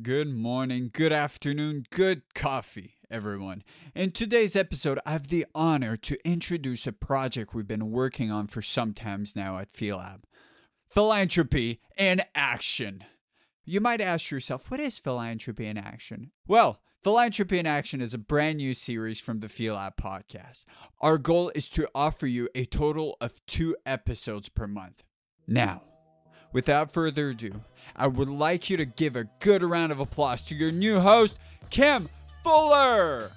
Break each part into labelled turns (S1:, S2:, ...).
S1: Good morning, good afternoon, good coffee, everyone. In today's episode, I have the honor to introduce a project we've been working on for some times now at PhiLab Philanthropy in Action. You might ask yourself, what is philanthropy in action? Well, Philanthropy in Action is a brand new series from the PhiLab podcast. Our goal is to offer you a total of two episodes per month. Now, without further ado, I would like you to give a good round of applause to your new host, Kim Fuller.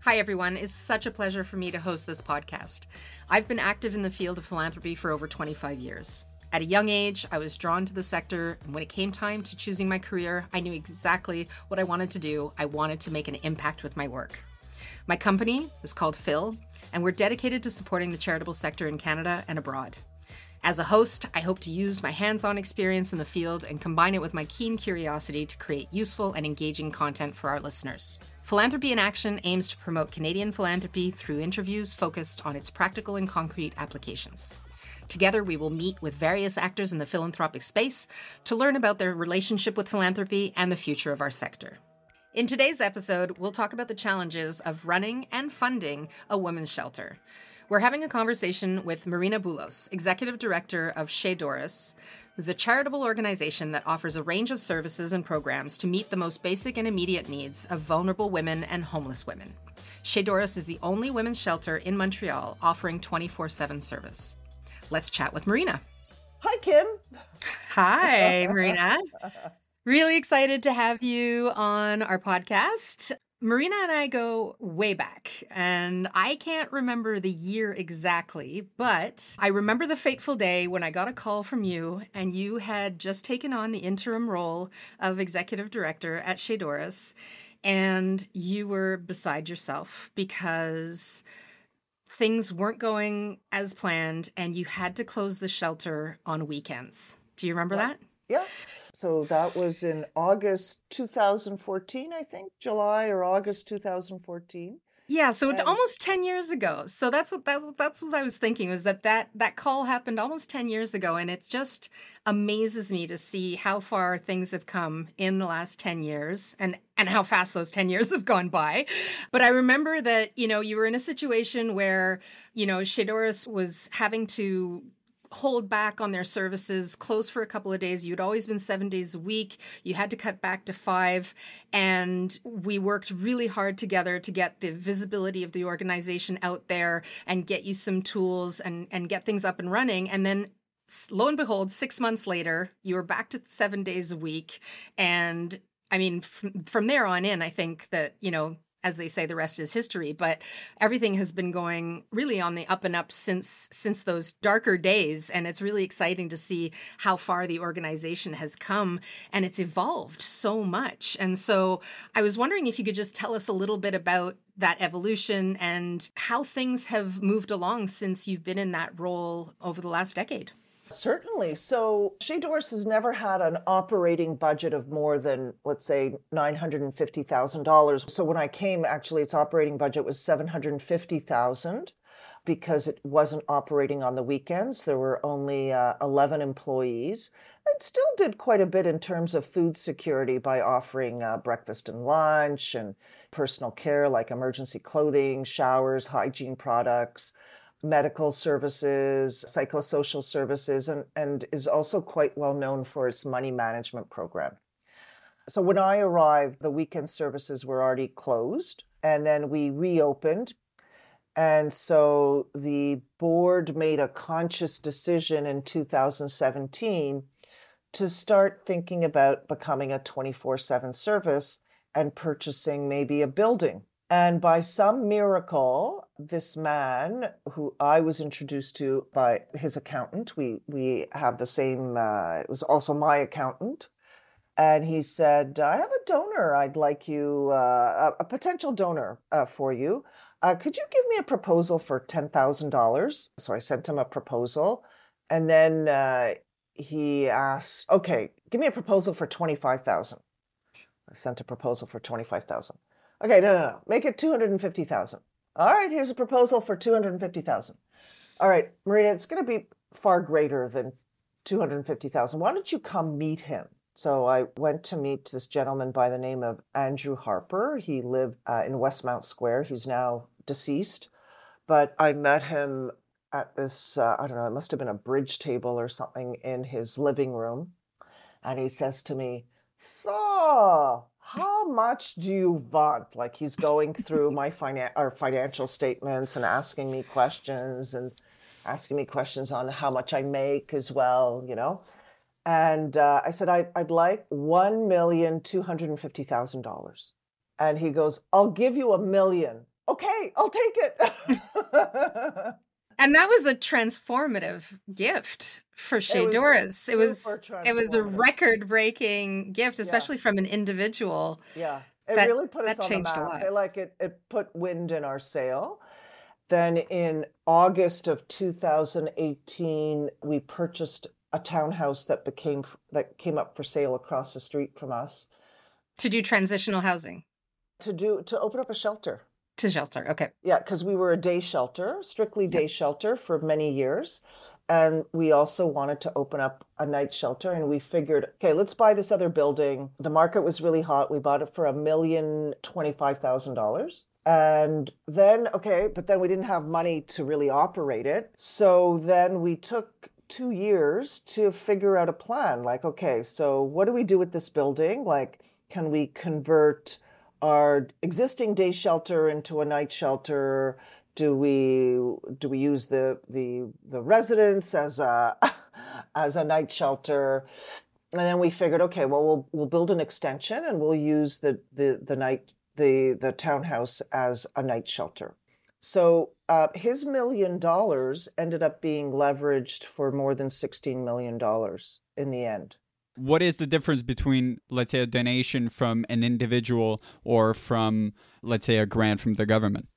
S2: Hi, everyone. It's such a pleasure for me to host this podcast. I've been active in the field of philanthropy for over 25 years. At a young age, I was drawn to the sector, and when it came time to choosing my career, I knew exactly what I wanted to do. I wanted to make an impact with my work. My company is called Phil, and we're dedicated to supporting the charitable sector in Canada and abroad. As a host, I hope to use my hands on experience in the field and combine it with my keen curiosity to create useful and engaging content for our listeners. Philanthropy in Action aims to promote Canadian philanthropy through interviews focused on its practical and concrete applications. Together, we will meet with various actors in the philanthropic space to learn about their relationship with philanthropy and the future of our sector. In today's episode, we'll talk about the challenges of running and funding a women's shelter. We're having a conversation with Marina Boulos, Executive Director of Chez Doris, who's a charitable organization that offers a range of services and programs to meet the most basic and immediate needs of vulnerable women and homeless women. Chez Doris is the only women's shelter in Montreal offering 24 7 service. Let's chat with Marina.
S3: Hi, Kim.
S2: Hi, Marina. Really excited to have you on our podcast. Marina and I go way back, and I can't remember the year exactly, but I remember the fateful day when I got a call from you, and you had just taken on the interim role of executive director at Chez Doris, and you were beside yourself because things weren't going as planned, and you had to close the shelter on weekends. Do you remember that?
S3: Yeah. So that was in August 2014, I think, July or August 2014.
S2: Yeah, so and, almost 10 years ago. So that's what that, that's what I was thinking was that, that that call happened almost 10 years ago and it just amazes me to see how far things have come in the last 10 years and and how fast those 10 years have gone by. But I remember that, you know, you were in a situation where, you know, Chez Doris was having to hold back on their services, close for a couple of days. You'd always been seven days a week. You had to cut back to five. And we worked really hard together to get the visibility of the organization out there and get you some tools and, and get things up and running. And then lo and behold, six months later, you were back to seven days a week. And I mean, from, from there on in, I think that, you know, as they say the rest is history but everything has been going really on the up and up since since those darker days. And it's really exciting to see how far the organization has come and it's evolved so much. And so i was wondering if you could just tell us a little bit about that evolution and how things have moved along since you've been in that role over the last decade
S3: Certainly. So Chez Doris has never had an operating budget of more than, let's say, $950,000. So when I came, actually, its operating budget was 750000 because it wasn't operating on the weekends. There were only uh, 11 employees. It still did quite a bit in terms of food security by offering uh, breakfast and lunch and personal care like emergency clothing, showers, hygiene products medical services, psychosocial services, and, and is also quite well known for its money management program. So when I arrived, the weekend services were already closed, and then we reopened. And so the board made a conscious decision in 2017 to start thinking about becoming a 24 7 service and purchasing maybe a building and by some miracle, this man who I was introduced to by his accountant, we, we have the same, uh, it was also my accountant. And he said, I have a donor I'd like you, uh, a, a, potential donor uh, for you. Uh, could you give me a proposal for $10,000? So I sent him a proposal. And then uh, he asked, okay, give me a proposal for 25,000. I sent a proposal for 25,000. Okay, no, no, no. Make it 250,000. All right, here's a proposal for 250,000. All right, Marina, it's going to be far greater than 250,000. Why don't you come meet him? So I went to meet this gentleman by the name of Andrew Harper. He lived uh, in Westmount Square. He's now deceased, but I met him at this, uh, I don't know, it must have been a bridge table or something in his living room. And he says to me, So, how much do you want? Like he's going through my finan- our financial statements and asking me questions and asking me questions on how much I make as well, you know. And uh, I said, I, I'd like one million two hundred and fifty thousand dollars. And he goes, I'll give you a million. Okay, I'll take it.
S2: And that was a transformative gift for Chez Doris. It was it was a record breaking gift, especially yeah. from an individual.
S3: Yeah. It that, really put us on the map. It, like it, it put wind in our sail. Then in August of 2018, we purchased a townhouse that became that came up for sale across the street from us.
S2: To do transitional housing.
S3: To do to open up a shelter
S2: to shelter. Okay.
S3: Yeah, because we were a day shelter, strictly day yep. shelter for many years. And we also wanted to open up a night shelter. And we figured, okay, let's buy this other building. The market was really hot. We bought it for a million twenty-five thousand dollars. And then, okay, but then we didn't have money to really operate it. So then we took two years to figure out a plan. Like, okay, so what do we do with this building? Like, can we convert our existing day shelter into a night shelter? Do we do we use the the the residence as a as a night shelter? And then we figured, okay, well we'll we'll build an extension and we'll use the the the night the the townhouse as a night shelter. So uh, his million dollars ended up being leveraged for more than sixteen million dollars in the end
S1: what is the difference between let's say a donation from an individual or from let's say a grant from the government?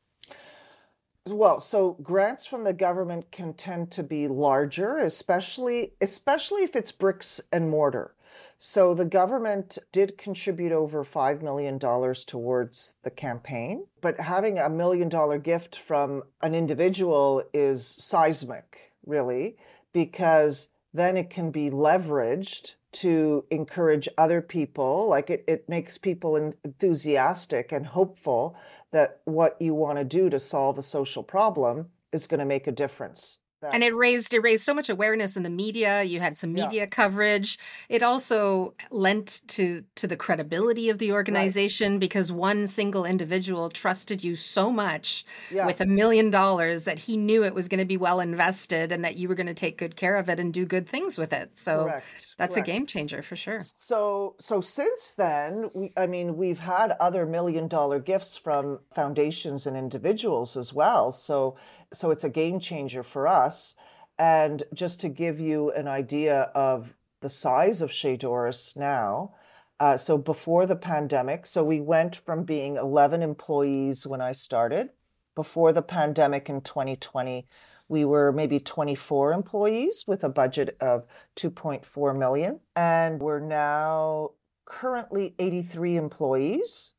S3: Well so grants from the government can tend to be larger especially especially if it's bricks and mortar. So the government did contribute over $5 million towards the campaign but having a million dollar gift from an individual is seismic really because then it can be leveraged to encourage other people. Like it, it makes people enthusiastic and hopeful that what you want to do to solve a social problem is going to make a difference
S2: that. And it raised it raised so much awareness in the media. You had some media yeah. coverage. It also lent to to the credibility of the organization right. because one single individual trusted you so much yeah. with a million dollars that he knew it was going to be well invested and that you were going to take good care of it and do good things with it. So Correct. That's Correct. a game changer for sure.
S3: So so since then, we, I mean, we've had other million dollar gifts from foundations and individuals as well. So so it's a game changer for us. And just to give you an idea of the size of Chez Doris now, uh, so before the pandemic, so we went from being 11 employees when I started. Before the pandemic in 2020, we were maybe 24 employees with a budget of 2.4 million. And we're now currently 83 employees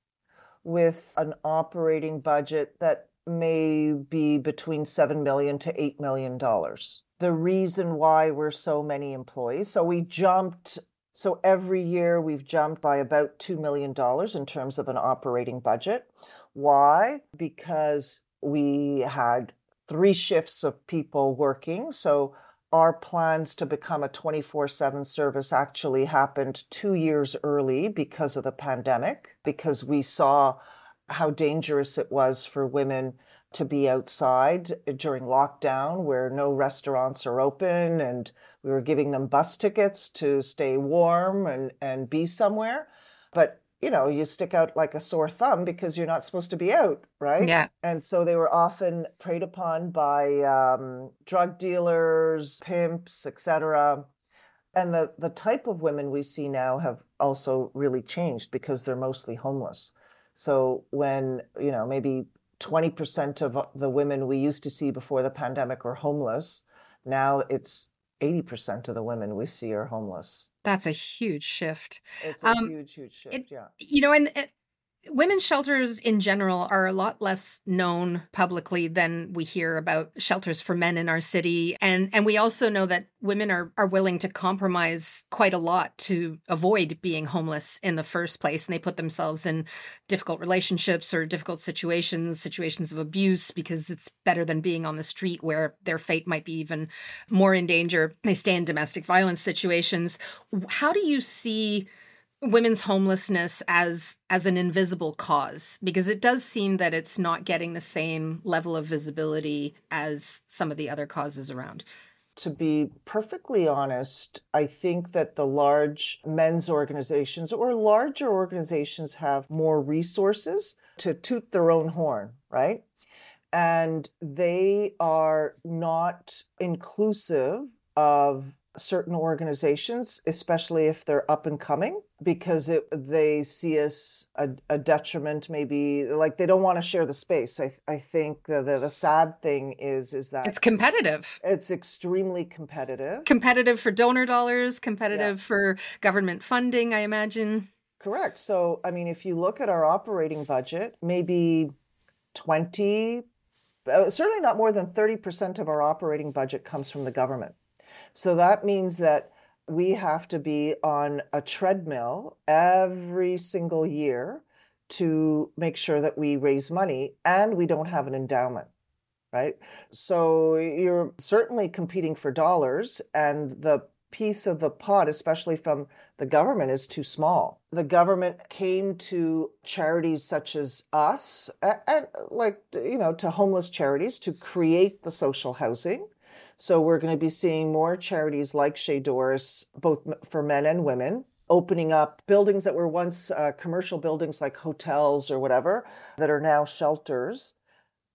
S3: with an operating budget that may be between 7 million to 8 million dollars. The reason why we're so many employees, so we jumped so every year we've jumped by about 2 million dollars in terms of an operating budget. Why? Because we had three shifts of people working. So our plans to become a 24 7 service actually happened two years early because of the pandemic, because we saw how dangerous it was for women to be outside during lockdown where no restaurants are open and we were giving them bus tickets to stay warm and, and be somewhere. But you know, you stick out like a sore thumb because you're not supposed to be out, right?
S2: Yeah.
S3: And so they were often preyed upon by um, drug dealers, pimps, etc. And the, the type of women we see now have also really changed because they're mostly homeless. So when, you know, maybe 20% of the women we used to see before the pandemic are homeless, now it's 80% of the women we see are homeless.
S2: That's a huge shift.
S3: It's a um, huge, huge shift. It, yeah.
S2: You know, and it, women's shelters in general are a lot less known publicly than we hear about shelters for men in our city. And and we also know that women are are willing to compromise quite a lot to avoid being homeless in the first place. And they put themselves in difficult relationships or difficult situations situations of abuse because it's better than being on the street where their fate might be even more in danger. They stay in domestic violence situations. How do you see women's homelessness as as an invisible cause because it does seem that it's not getting the same level of visibility as some of the other causes around
S3: to be perfectly honest, I think that the large men's organizations or larger organizations have more resources to toot their own horn, right? And they are not inclusive of certain organizations, especially if they're up and coming, because it, they see us a, a, detriment. Maybe like they don't want to share the space. I, I think the, the, the sad thing is is that
S2: it's competitive.
S3: It's extremely competitive.
S2: Competitive for donor dollars. Competitive yeah. for government funding. I imagine.
S3: Correct. So I mean, if you look at our operating budget, maybe twenty. Uh, certainly not more than 30% of our operating budget comes from the government. So that means that we have to be on a treadmill every single year to make sure that we raise money and we don't have an endowment right? So you're certainly competing for dollars and the piece of the pot especially from the government is too small. The government came to charities such as us and like you know to homeless charities to create the social housing so we're going to be seeing more charities like Chez Doris, both for men and women, opening up buildings that were once uh, commercial buildings like hotels or whatever that are now shelters.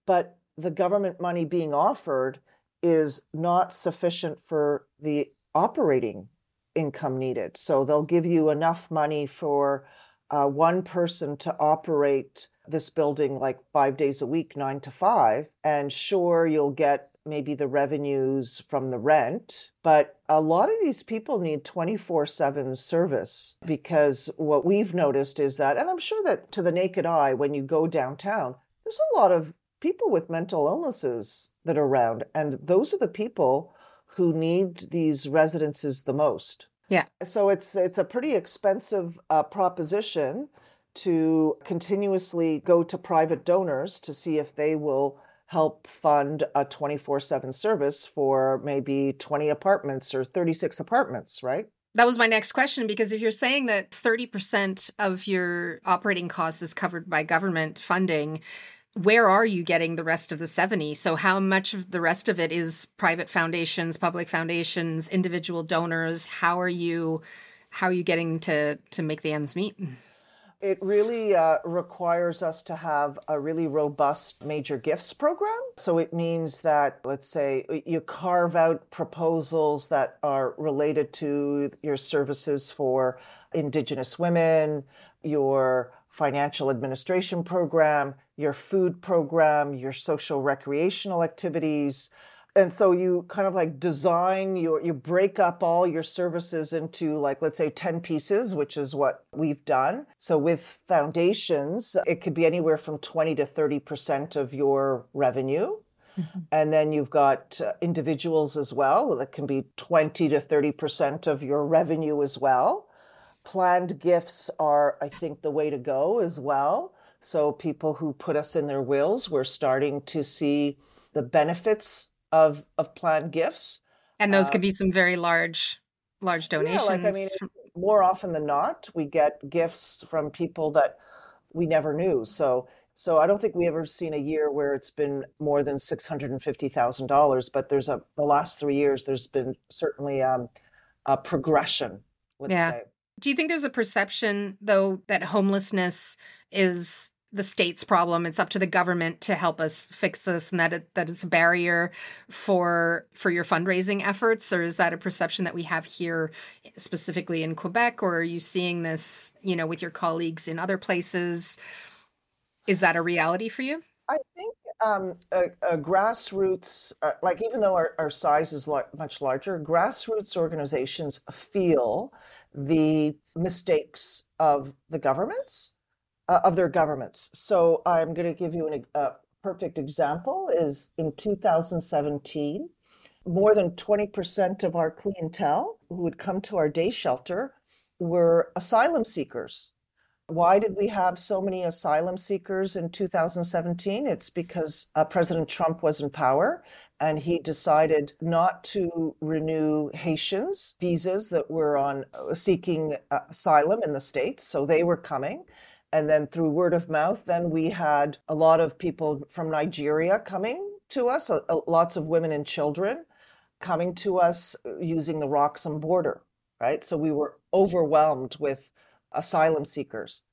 S3: But the government money being offered is not sufficient for the operating income needed. So they'll give you enough money for uh, one person to operate this building like five days a week, nine to five. And sure, you'll get maybe the revenues from the rent. But a lot of these people need 24 7 service because what we've noticed is that, and I'm sure that to the naked eye, when you go downtown, there's a lot of people with mental illnesses that are around. And those are the people who need these residences the most.
S2: Yeah.
S3: So it's it's a pretty expensive uh, proposition to continuously go to private donors to see if they will help fund a 24 7 service for maybe 20 apartments or 36 apartments, right?
S2: That was my next question because if you're saying that 30% of your operating costs is covered by government funding, where are you getting the rest of the 70 so how much of the rest of it is private foundations public foundations individual donors? How are you how are you getting to to make the ends meet
S3: it really uh, requires us to have a really robust major gifts program. So it means that, let's say, you carve out proposals that are related to your services for Indigenous women, your financial administration program, your food program, your social recreational activities, and so you kind of like design your you break up all your services into like let's say 10 pieces which is what we've done. So with foundations it could be anywhere from 20 to 30% of your revenue. Mm-hmm. and then you've got uh, individuals as well that can be 20 to 30% of your revenue as well. Planned gifts are i think the way to go as well. So people who put us in their wills we're starting to see the benefits of of planned gifts.
S2: And those uh, could be some very large large donations.
S3: Yeah, like I mean, more often than not, we get gifts from people that we never knew. So so I don't think we ever seen a year where it's been more than six hundred and fifty thousand dollars. But there's a the last three years, there's been certainly um, a progression. yeah. Say.
S2: Do you think there's a perception though that homelessness is the state's problem. It's up to the government to help us fix this, and that it, that is a barrier for for your fundraising efforts. Or is that a perception that we have here, specifically in Quebec? Or are you seeing this, you know, with your colleagues in other places? Is that a reality for you?
S3: I think um, a, a, grassroots, uh, like even though our, our size is much larger, grassroots organizations feel the mistakes of the governments uh, of their governments. So I'm going to give you an, a perfect example is in 2017, more than 20% of our clientele who would come to our day shelter were asylum seekers. Why did we have so many asylum seekers in 2017? It's because uh, President Trump was in power and he decided not to renew Haitians' visas that were on uh, seeking uh, asylum in the States. So they were coming. And then through word of mouth, then we had a lot of people from Nigeria coming to us, lots of women and children coming to us uh, using the Roxham border, right? So we were overwhelmed with asylum seekers.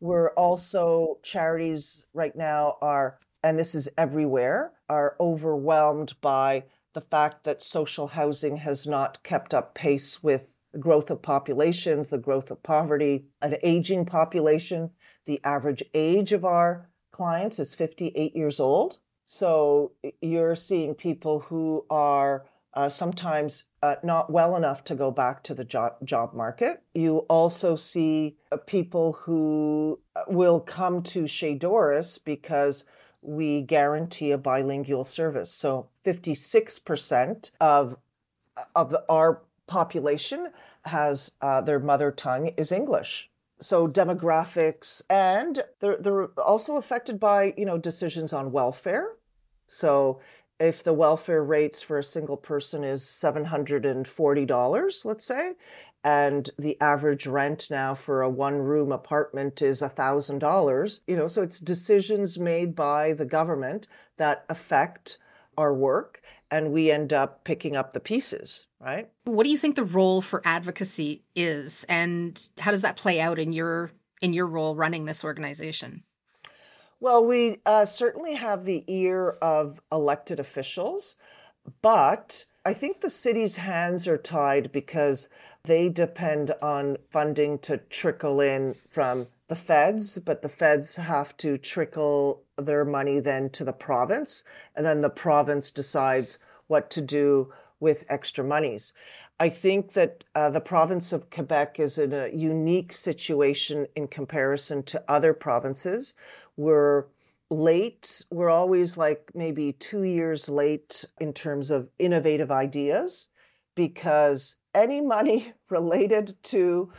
S3: We're also, charities right now are, and this is everywhere, are overwhelmed by the fact that social housing has not kept up pace with the growth of populations, the growth of poverty, an aging population. The average age of our clients is 58 years old. So you're seeing people who are uh, sometimes uh, not well enough to go back to the job, job market. You also see uh, people who uh, will come to Chez Doris because we guarantee a bilingual service. So 56% of, of the, our population has uh, their mother tongue is English. So demographics, and they're, they're also affected by, you know, decisions on welfare. So if the welfare rates for a single person is $740, let's say, and the average rent now for a one room apartment is $1,000, you know, so it's decisions made by the government that affect our work and we end up picking up the pieces, right?
S2: What do you think the role for advocacy is and how does that play out in your in your role running this organization?
S3: Well, we uh, certainly have the ear of elected officials, but I think the city's hands are tied because they depend on funding to trickle in from the feds, but the feds have to trickle their money then to the province, and then the province decides what to do with extra monies. I think that uh, the province of Quebec is in a unique situation in comparison to other provinces we're late. We're always like maybe two years late in terms of innovative ideas because any money related to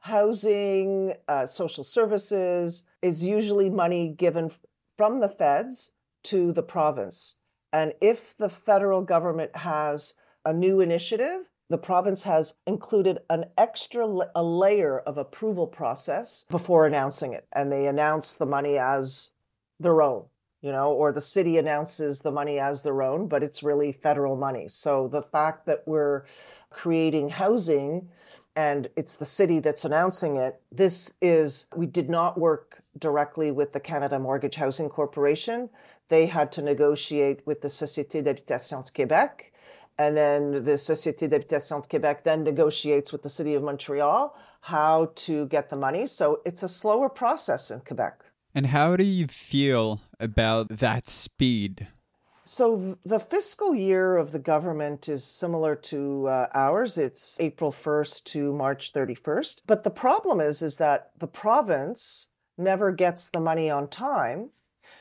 S3: housing, uh, social services is usually money given from the feds to the province. And if the federal government has a new initiative, the province has included an extra a layer of approval process before announcing it and they announce the money as their own you know or the city announces the money as their own but it's really federal money so the fact that we're creating housing and it's the city that's announcing it this is we did not work directly with the Canada Mortgage Housing Corporation they had to negotiate with the Société d'habitation de Québec and then the Société d'habitation de Québec then negotiates with the city of Montreal how to get the money. So it's a slower process in Quebec.
S1: And how do you feel about that speed?
S3: So the fiscal year of the government is similar to uh, ours. It's April 1st to March 31st. But the problem is is that the province never gets the money on time.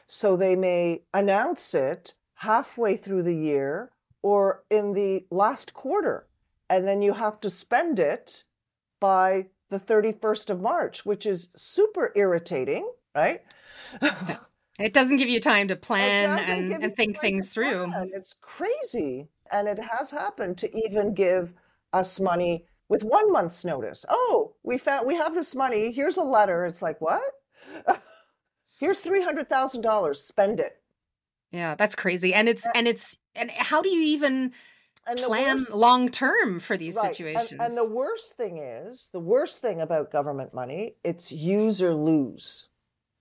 S3: So they may announce it halfway through the year or in the last quarter. And then you have to spend it by the 31st of March, which is super irritating, right?
S2: it doesn't give you time to plan and, and think things through.
S3: It's crazy. And it has happened to even give us money with one month's notice. Oh, we found we have this money. Here's a letter. It's like, what? Here's three hundred thousand dollars. Spend it.
S2: Yeah, that's crazy. And it's and it's and how do you even plan long term for these right. situations?
S3: And, and, the worst thing is, the worst thing about government money, it's use or lose.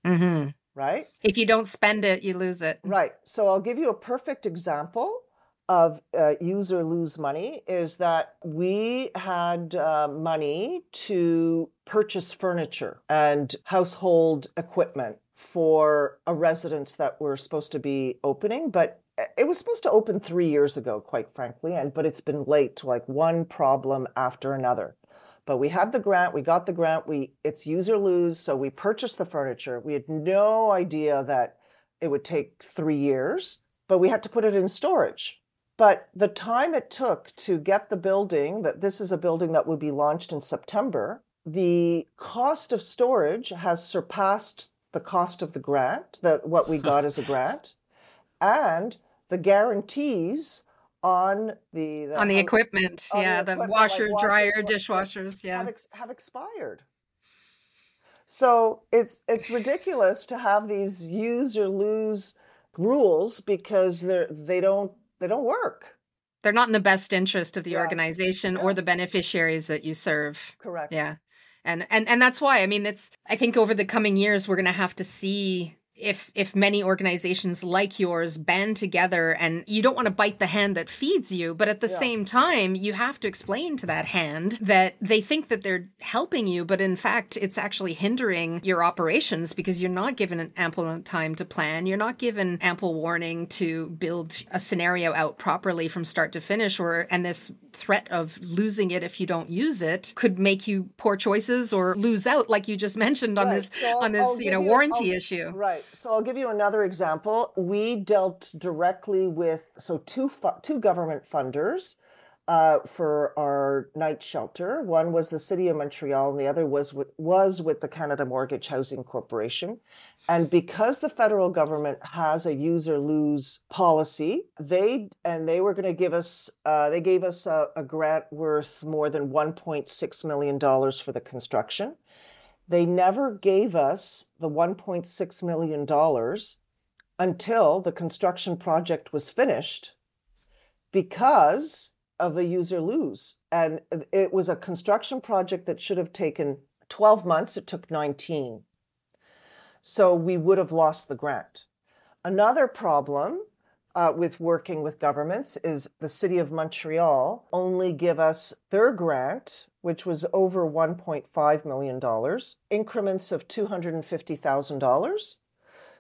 S2: Mm-hmm.
S3: Right?
S2: If you don't spend it, you lose it.
S3: Right. So I'll give you a perfect example of uh, use or lose money is that we had uh, money to purchase furniture and household equipment for a residence that we're supposed to be opening, but it was supposed to open three years ago, quite frankly, and but it's been late, to like one problem after another. But we had the grant, we got the grant, we it's use or lose, so we purchased the furniture. We had no idea that it would take 3 years, but we had to put it in storage. But the time it took to get the building, that this is a building that will be launched in September, the cost of storage has surpassed the cost of the grant, that what we got as a grant, and the guarantees on the,
S2: the on the equipment, on yeah, the, equipment, washer, like dryer, dishwashers, yeah,
S3: have, ex- have expired. So it's it's ridiculous to have these use or lose rules because they're they don't they don't work.
S2: They're not in the best interest of the yeah. organization yeah. or the beneficiaries that you serve.
S3: Correct.
S2: Yeah. And and and that's why I mean it's I think over the coming years we're going to have to see if if many organizations like yours band together and you don't want to bite the hand that feeds you but at the yeah. same time you have to explain to that hand that they think that they're helping you but in fact it's actually hindering your operations because you're not given an ample time to plan you're not given ample warning to build a scenario out properly from start to finish or and this threat of losing it if you don't use it could make you poor choices or lose out like you just mentioned on right. this so on this you know you, warranty
S3: I'll,
S2: issue.
S3: right. So i'll give you another example. We dealt directly with so two fu- two government funders uh, for our night shelter. One was the City of Montreal, and the other was with, was with the Canada Mortgage Housing Corporation. And because the federal government has a use or lose policy, they and they were going to give us uh, they gave us a, a grant worth more than 1.6 million dollars for the construction. They never gave us the 1.6 million dollars until the construction project was finished because of the user lose. And it was a construction project that should have taken 12 months. It took 19. So we would have lost the grant. Another problem uh, with working with governments is the city of Montreal only give us their grant, which was over $1.5 million, increments of $250,000.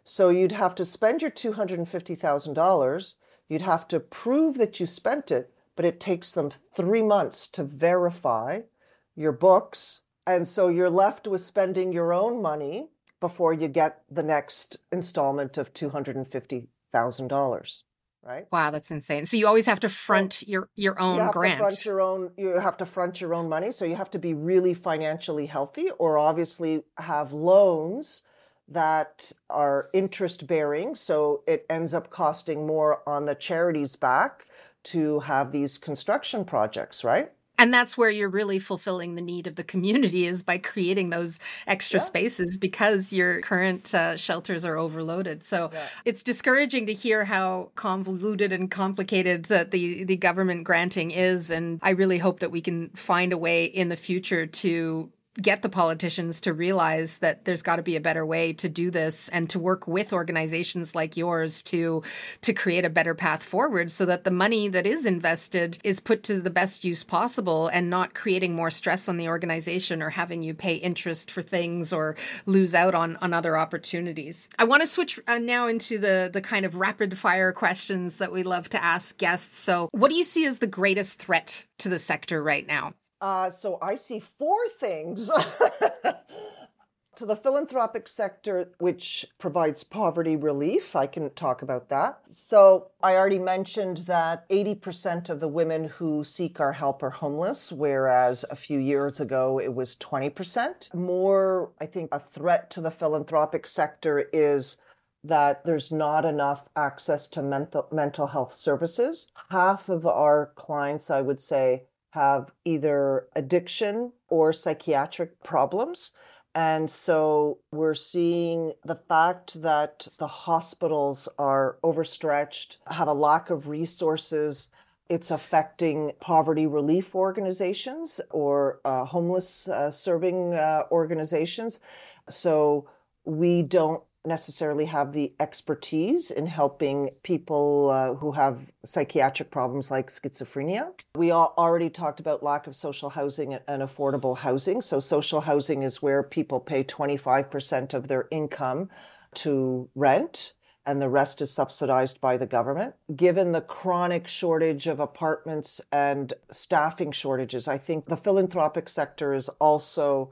S3: So you'd have to spend your $250,000. You'd have to prove that you spent it, but it takes them three months to verify your books. And so you're left with spending your own money before you get the next installment of $250,000 right?
S2: Wow that's insane. So you always have to front so your your own
S3: you have
S2: grant.
S3: to front your own you have to front your own money. So you have to be really financially healthy or obviously have loans that are interest bearing so it ends up costing more on the charity's back to have these construction projects right
S2: and that's where you're really fulfilling the need of the community is by creating those extra yeah. spaces because your current uh, shelters are overloaded so yeah. it's discouraging to hear how convoluted and complicated that the the government granting is and i really hope that we can find a way in the future to get the politicians to realize that there's got to be a better way to do this and to work with organizations like yours to to create a better path forward so that the money that is invested is put to the best use possible and not creating more stress on the organization or having you pay interest for things or lose out on on other opportunities. I want to switch uh, now into the the kind of rapid fire questions that we love to ask guests. So, what do you see as the greatest threat to the sector right now?
S3: Uh, so I see four things to the philanthropic sector, which provides poverty relief. I can talk about that. So I already mentioned that 80% of the women who seek our help are homeless, whereas a few years ago it was 20%. More, I think, a threat to the philanthropic sector is that there's not enough access to mental mental health services. Half of our clients, I would say, have either addiction or psychiatric problems. And so we're seeing the fact that the hospitals are overstretched, have a lack of resources. It's affecting poverty relief organizations or uh, homeless uh, serving uh, organizations. So we don't necessarily have the expertise in helping people uh, who have psychiatric problems like schizophrenia. We already talked about lack of social housing and affordable housing. So, social housing is where people pay 25% of their income to rent. and the rest is subsidized by the government. Given the chronic shortage of apartments and staffing shortages, I think the philanthropic sector is also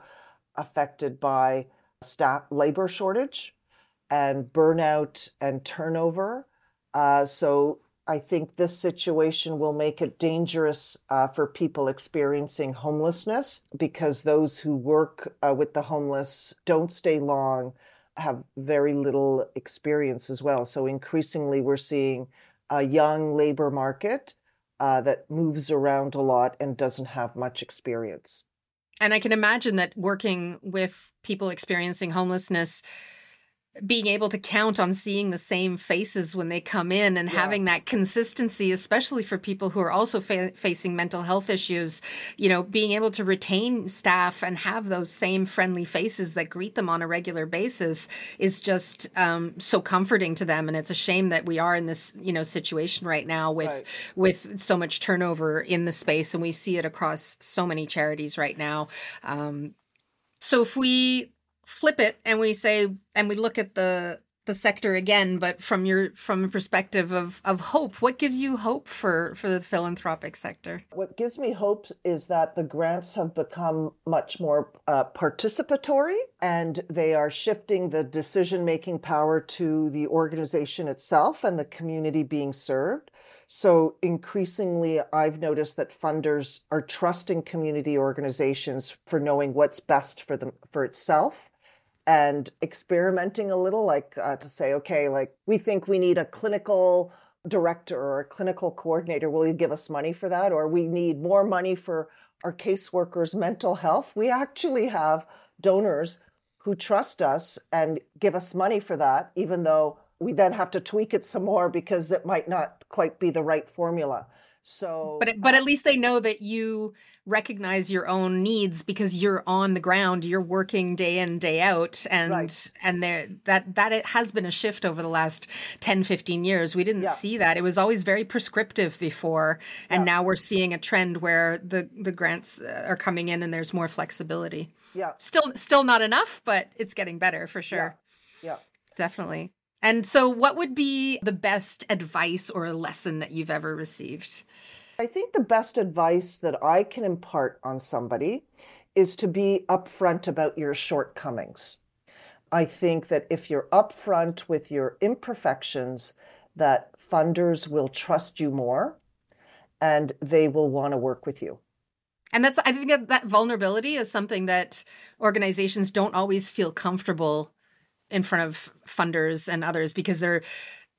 S3: affected by staff labor shortage and burnout and turnover. Uh, so I think this situation will make it dangerous uh, for people experiencing homelessness because those who work uh, with the homeless don't stay long have very little experience as well. So increasingly, we're seeing a young labor market uh, that moves around a lot and doesn't have much experience.
S2: And I can imagine that working with people experiencing homelessness being able to count on seeing the same faces when they come in and yeah. having that consistency especially for people who are also fa- facing mental health issues you know being able to retain staff and have those same friendly faces that greet them on a regular basis is just um, so comforting to them and it's a shame that we are in this you know situation right now with right. with so much turnover in the space and we see it across so many charities right now um, so if we flip it and we say and we look at the the sector again but from your from a perspective of of hope what gives you hope for for the philanthropic sector?
S3: What gives me hope is that the grants have become much more uh, participatory and they are shifting the decision making power to the organization itself and the community being served. So increasingly, I've noticed that funders are trusting community organizations for knowing what's best for them for itself and experimenting a little, like uh, to say, okay, like we think we need a clinical director or a clinical coordinator. Will you give us money for that? Or we need more money for our caseworkers' mental health. We actually have donors who trust us and give us money for that, even though we then have to tweak it some more because it might not quite be the right formula. So,
S2: but but at least they know that you recognize your own needs because you're on the ground, you're working day in day out, and right. and there that that it has been a shift over the last 10, 15 years. We didn't yeah. see that; it was always very prescriptive before, and yeah. now we're seeing a trend where the the grants uh, are coming in and there's more flexibility.
S3: Yeah,
S2: still still not enough, but it's getting better for sure.
S3: Yeah, yeah.
S2: definitely. And so, what would be the best advice or a lesson that you've ever received?
S3: I think the best advice that I can impart on somebody is to be upfront about your shortcomings. I think that if you're upfront with your imperfections, that funders will trust you more and they will want to work with you.
S2: And that's, I think that, that vulnerability is something that organizations don't always feel comfortable in front of funders and others because they're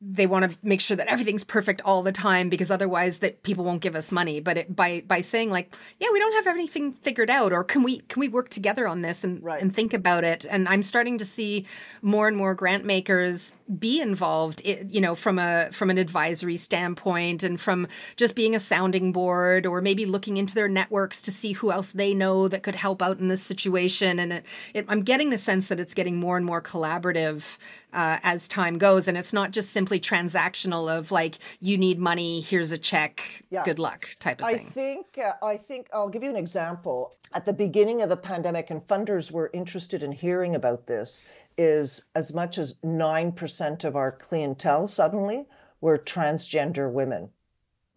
S2: they want to make sure that everything's perfect all the time because otherwise that people won't give us money. But it, by by saying like yeah we don't have anything figured out or can we can we work together on this and right. and think about it? And i'm starting to see more and more grant makers be involved you know from a from an advisory standpoint and from just being a sounding board or maybe looking into their networks to see who else they know that could help out in this situation. And it, it, i'm getting the sense that it's getting more and more collaborative uh, as time goes and it's not just simply transactional of like you need money here's a check yeah. good luck type of thing.
S3: i think uh, i think i'll give you an example. At the beginning of the pandemic and funders were interested in hearing about this is as much as 9% of our clientele suddenly were transgender women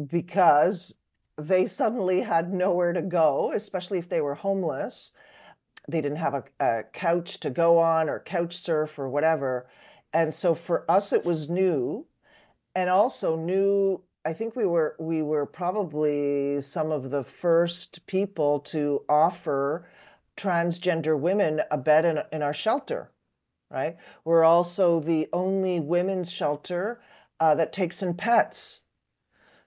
S3: because they suddenly had nowhere to go especially if they were homeless. They didn't have a, a couch to go on or couch surf or whatever and so for us it was new. And also new i think we were we were probably some of the first people to offer transgender women a bed in, in our shelter right? We're also the only women's shelter uh, that takes in pets.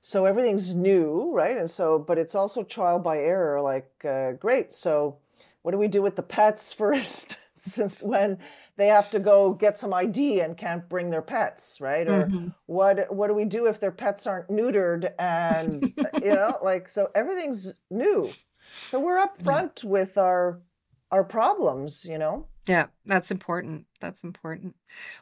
S3: So everything's new right? And so but it's also trial by error like uh, great. So what do we do with the pets for instance when they have to go get some ID and can't bring their pets, right? Or mm-hmm. what what do we do if their pets aren't neutered and you know, like so everything's new. So we're up front yeah. with our our problems, you know.
S2: Yeah, that's important. That's important.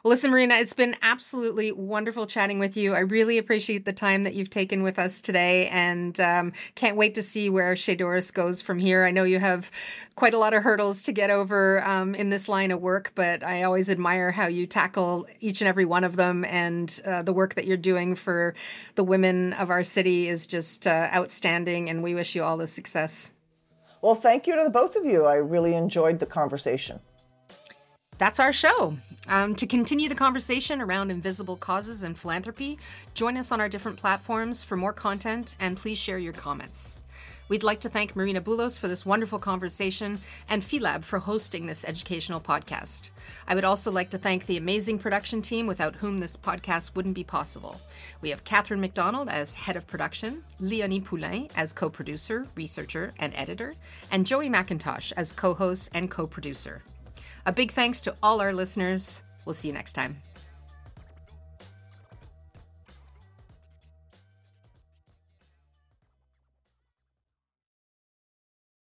S2: Well, listen, Marina, it's been absolutely wonderful chatting with you. I really appreciate the time that you've taken with us today and um, can't wait to see where Chez Doris goes from here. I know you have quite a lot of hurdles to get over um, in this line of work, but I always admire how you tackle each and every one of them. And uh, the work that you're doing for the women of our city is just uh, outstanding. And we wish you all the success.
S3: Well, thank you to the both of you. I really enjoyed the conversation
S2: that's our show. Um, to continue the conversation around invisible causes and philanthropy, join us on our different platforms for more content and please share your comments. We'd like to thank Marina Boulos for this wonderful conversation and Philab for hosting this educational podcast. I would also like to thank the amazing production team without whom this podcast wouldn't be possible. We have Katherine Mac Donald as head of production, Léonie Poulin as co producer, researcher, and editor, and Joey Mac Intosh as co host and co producer. A big thanks to all our listeners. We'll see you next time.